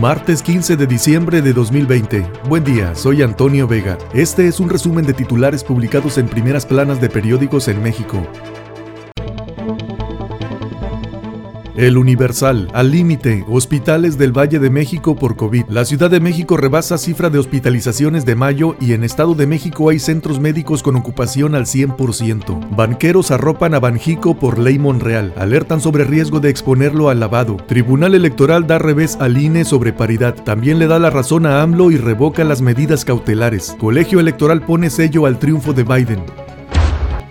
Martes 15 de diciembre de 2020. Buen día, soy Antonio Vega. Este es un resumen de titulares publicados en primeras planas de periódicos en México. El Universal, al límite, hospitales del Valle de México por COVID. La Ciudad de México rebasa cifra de hospitalizaciones de mayo y en Estado de México hay centros médicos con ocupación al 100%. Banqueros arropan a Banjico por ley Monreal. Alertan sobre riesgo de exponerlo al lavado. Tribunal Electoral da revés al INE sobre paridad. También le da la razón a AMLO y revoca las medidas cautelares. Colegio Electoral pone sello al triunfo de Biden.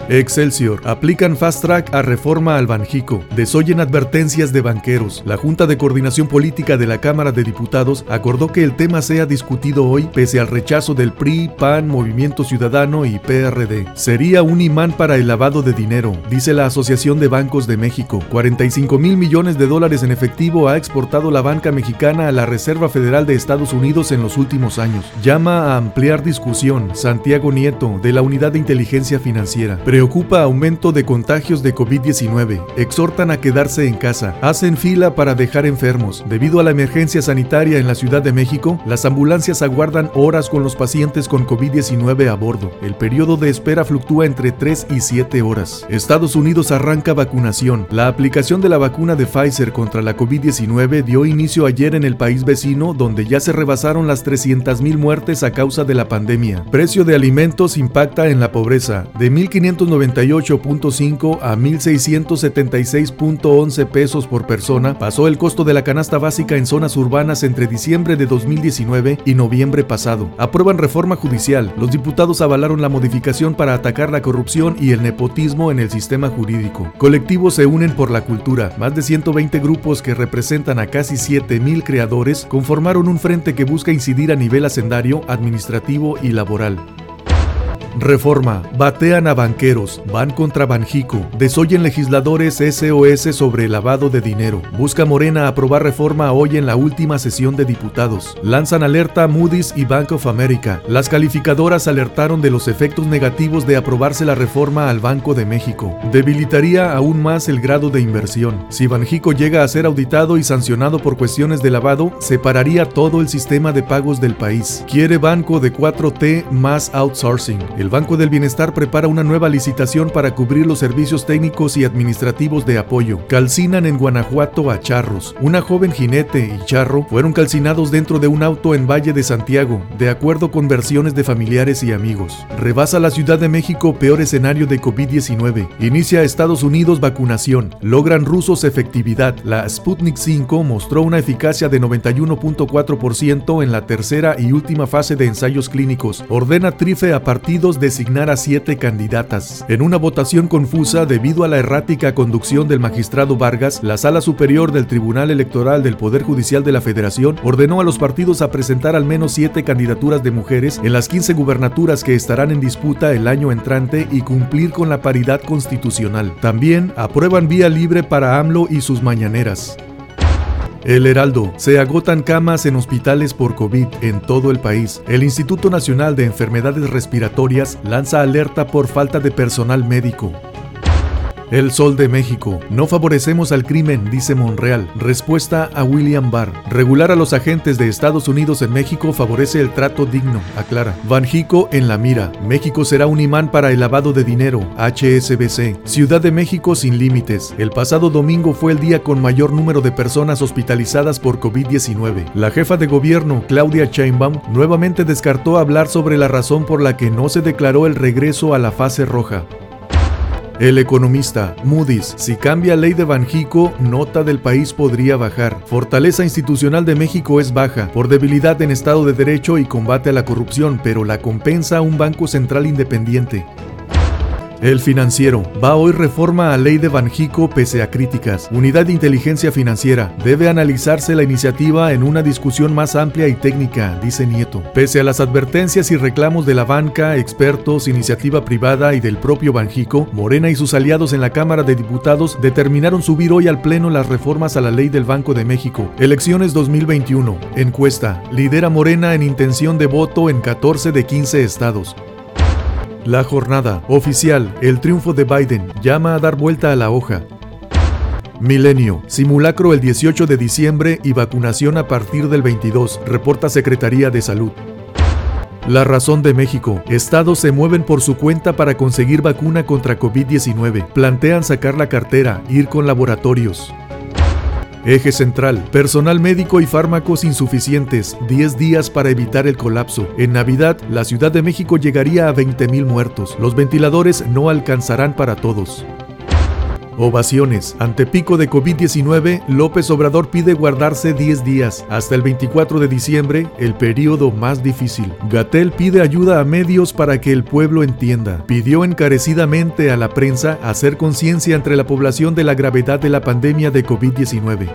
Excelsior. Aplican fast track a reforma al Banjico. Desoyen advertencias de banqueros. La Junta de Coordinación Política de la Cámara de Diputados acordó que el tema sea discutido hoy pese al rechazo del PRI, PAN, Movimiento Ciudadano y PRD. Sería un imán para el lavado de dinero, dice la Asociación de Bancos de México. 45 mil millones de dólares en efectivo ha exportado la banca mexicana a la Reserva Federal de Estados Unidos en los últimos años. Llama a ampliar discusión Santiago Nieto de la Unidad de Inteligencia Financiera. Preocupa aumento de contagios de COVID-19. Exhortan a quedarse en casa. Hacen fila para dejar enfermos. Debido a la emergencia sanitaria en la Ciudad de México, las ambulancias aguardan horas con los pacientes con COVID-19 a bordo. El periodo de espera fluctúa entre 3 y 7 horas. Estados Unidos arranca vacunación. La aplicación de la vacuna de Pfizer contra la COVID-19 dio inicio ayer en el país vecino, donde ya se rebasaron las 300.000 muertes a causa de la pandemia. Precio de alimentos impacta en la pobreza. De 1.500 98.5 a 1.676.11 pesos por persona pasó el costo de la canasta básica en zonas urbanas entre diciembre de 2019 y noviembre pasado. Aprueban reforma judicial. Los diputados avalaron la modificación para atacar la corrupción y el nepotismo en el sistema jurídico. Colectivos se unen por la cultura. Más de 120 grupos que representan a casi 7.000 creadores conformaron un frente que busca incidir a nivel hacendario, administrativo y laboral. Reforma. Batean a banqueros. Van contra Banjico. Desoyen legisladores SOS sobre el lavado de dinero. Busca Morena aprobar reforma hoy en la última sesión de diputados. Lanzan alerta Moody's y Bank of America. Las calificadoras alertaron de los efectos negativos de aprobarse la reforma al Banco de México. Debilitaría aún más el grado de inversión. Si Banjico llega a ser auditado y sancionado por cuestiones de lavado, separaría todo el sistema de pagos del país. Quiere banco de 4T más outsourcing el Banco del Bienestar prepara una nueva licitación para cubrir los servicios técnicos y administrativos de apoyo. Calcinan en Guanajuato a charros. Una joven jinete y charro fueron calcinados dentro de un auto en Valle de Santiago, de acuerdo con versiones de familiares y amigos. Rebasa la Ciudad de México peor escenario de COVID-19. Inicia Estados Unidos vacunación. Logran rusos efectividad. La Sputnik 5 mostró una eficacia de 91.4% en la tercera y última fase de ensayos clínicos. Ordena Trife a partidos designar a siete candidatas. En una votación confusa debido a la errática conducción del magistrado Vargas, la Sala Superior del Tribunal Electoral del Poder Judicial de la Federación ordenó a los partidos a presentar al menos siete candidaturas de mujeres en las 15 gubernaturas que estarán en disputa el año entrante y cumplir con la paridad constitucional. También aprueban vía libre para AMLO y sus mañaneras. El Heraldo. Se agotan camas en hospitales por COVID en todo el país. El Instituto Nacional de Enfermedades Respiratorias lanza alerta por falta de personal médico. El Sol de México. No favorecemos al crimen, dice Monreal. Respuesta a William Barr. Regular a los agentes de Estados Unidos en México favorece el trato digno, aclara. Banjico en la mira. México será un imán para el lavado de dinero. HSBC. Ciudad de México sin límites. El pasado domingo fue el día con mayor número de personas hospitalizadas por COVID-19. La jefa de gobierno, Claudia Sheinbaum, nuevamente descartó hablar sobre la razón por la que no se declaró el regreso a la fase roja. El economista Moody's, si cambia ley de Banjico, nota del país podría bajar. Fortaleza institucional de México es baja por debilidad en Estado de Derecho y combate a la corrupción, pero la compensa un Banco Central independiente. El financiero. Va hoy reforma a ley de Banjico pese a críticas. Unidad de Inteligencia Financiera. Debe analizarse la iniciativa en una discusión más amplia y técnica, dice Nieto. Pese a las advertencias y reclamos de la banca, expertos, iniciativa privada y del propio Banjico, Morena y sus aliados en la Cámara de Diputados determinaron subir hoy al Pleno las reformas a la ley del Banco de México. Elecciones 2021. Encuesta. Lidera Morena en intención de voto en 14 de 15 estados. La jornada oficial, el triunfo de Biden llama a dar vuelta a la hoja. Milenio. Simulacro el 18 de diciembre y vacunación a partir del 22, reporta Secretaría de Salud. La razón de México. Estados se mueven por su cuenta para conseguir vacuna contra COVID-19. Plantean sacar la cartera, ir con laboratorios. Eje central, personal médico y fármacos insuficientes, 10 días para evitar el colapso. En Navidad, la Ciudad de México llegaría a 20.000 muertos. Los ventiladores no alcanzarán para todos. Ovaciones. Ante pico de COVID-19, López Obrador pide guardarse 10 días, hasta el 24 de diciembre, el periodo más difícil. Gatel pide ayuda a medios para que el pueblo entienda. Pidió encarecidamente a la prensa hacer conciencia entre la población de la gravedad de la pandemia de COVID-19.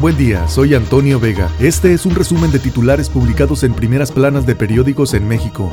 Buen día, soy Antonio Vega. Este es un resumen de titulares publicados en primeras planas de periódicos en México.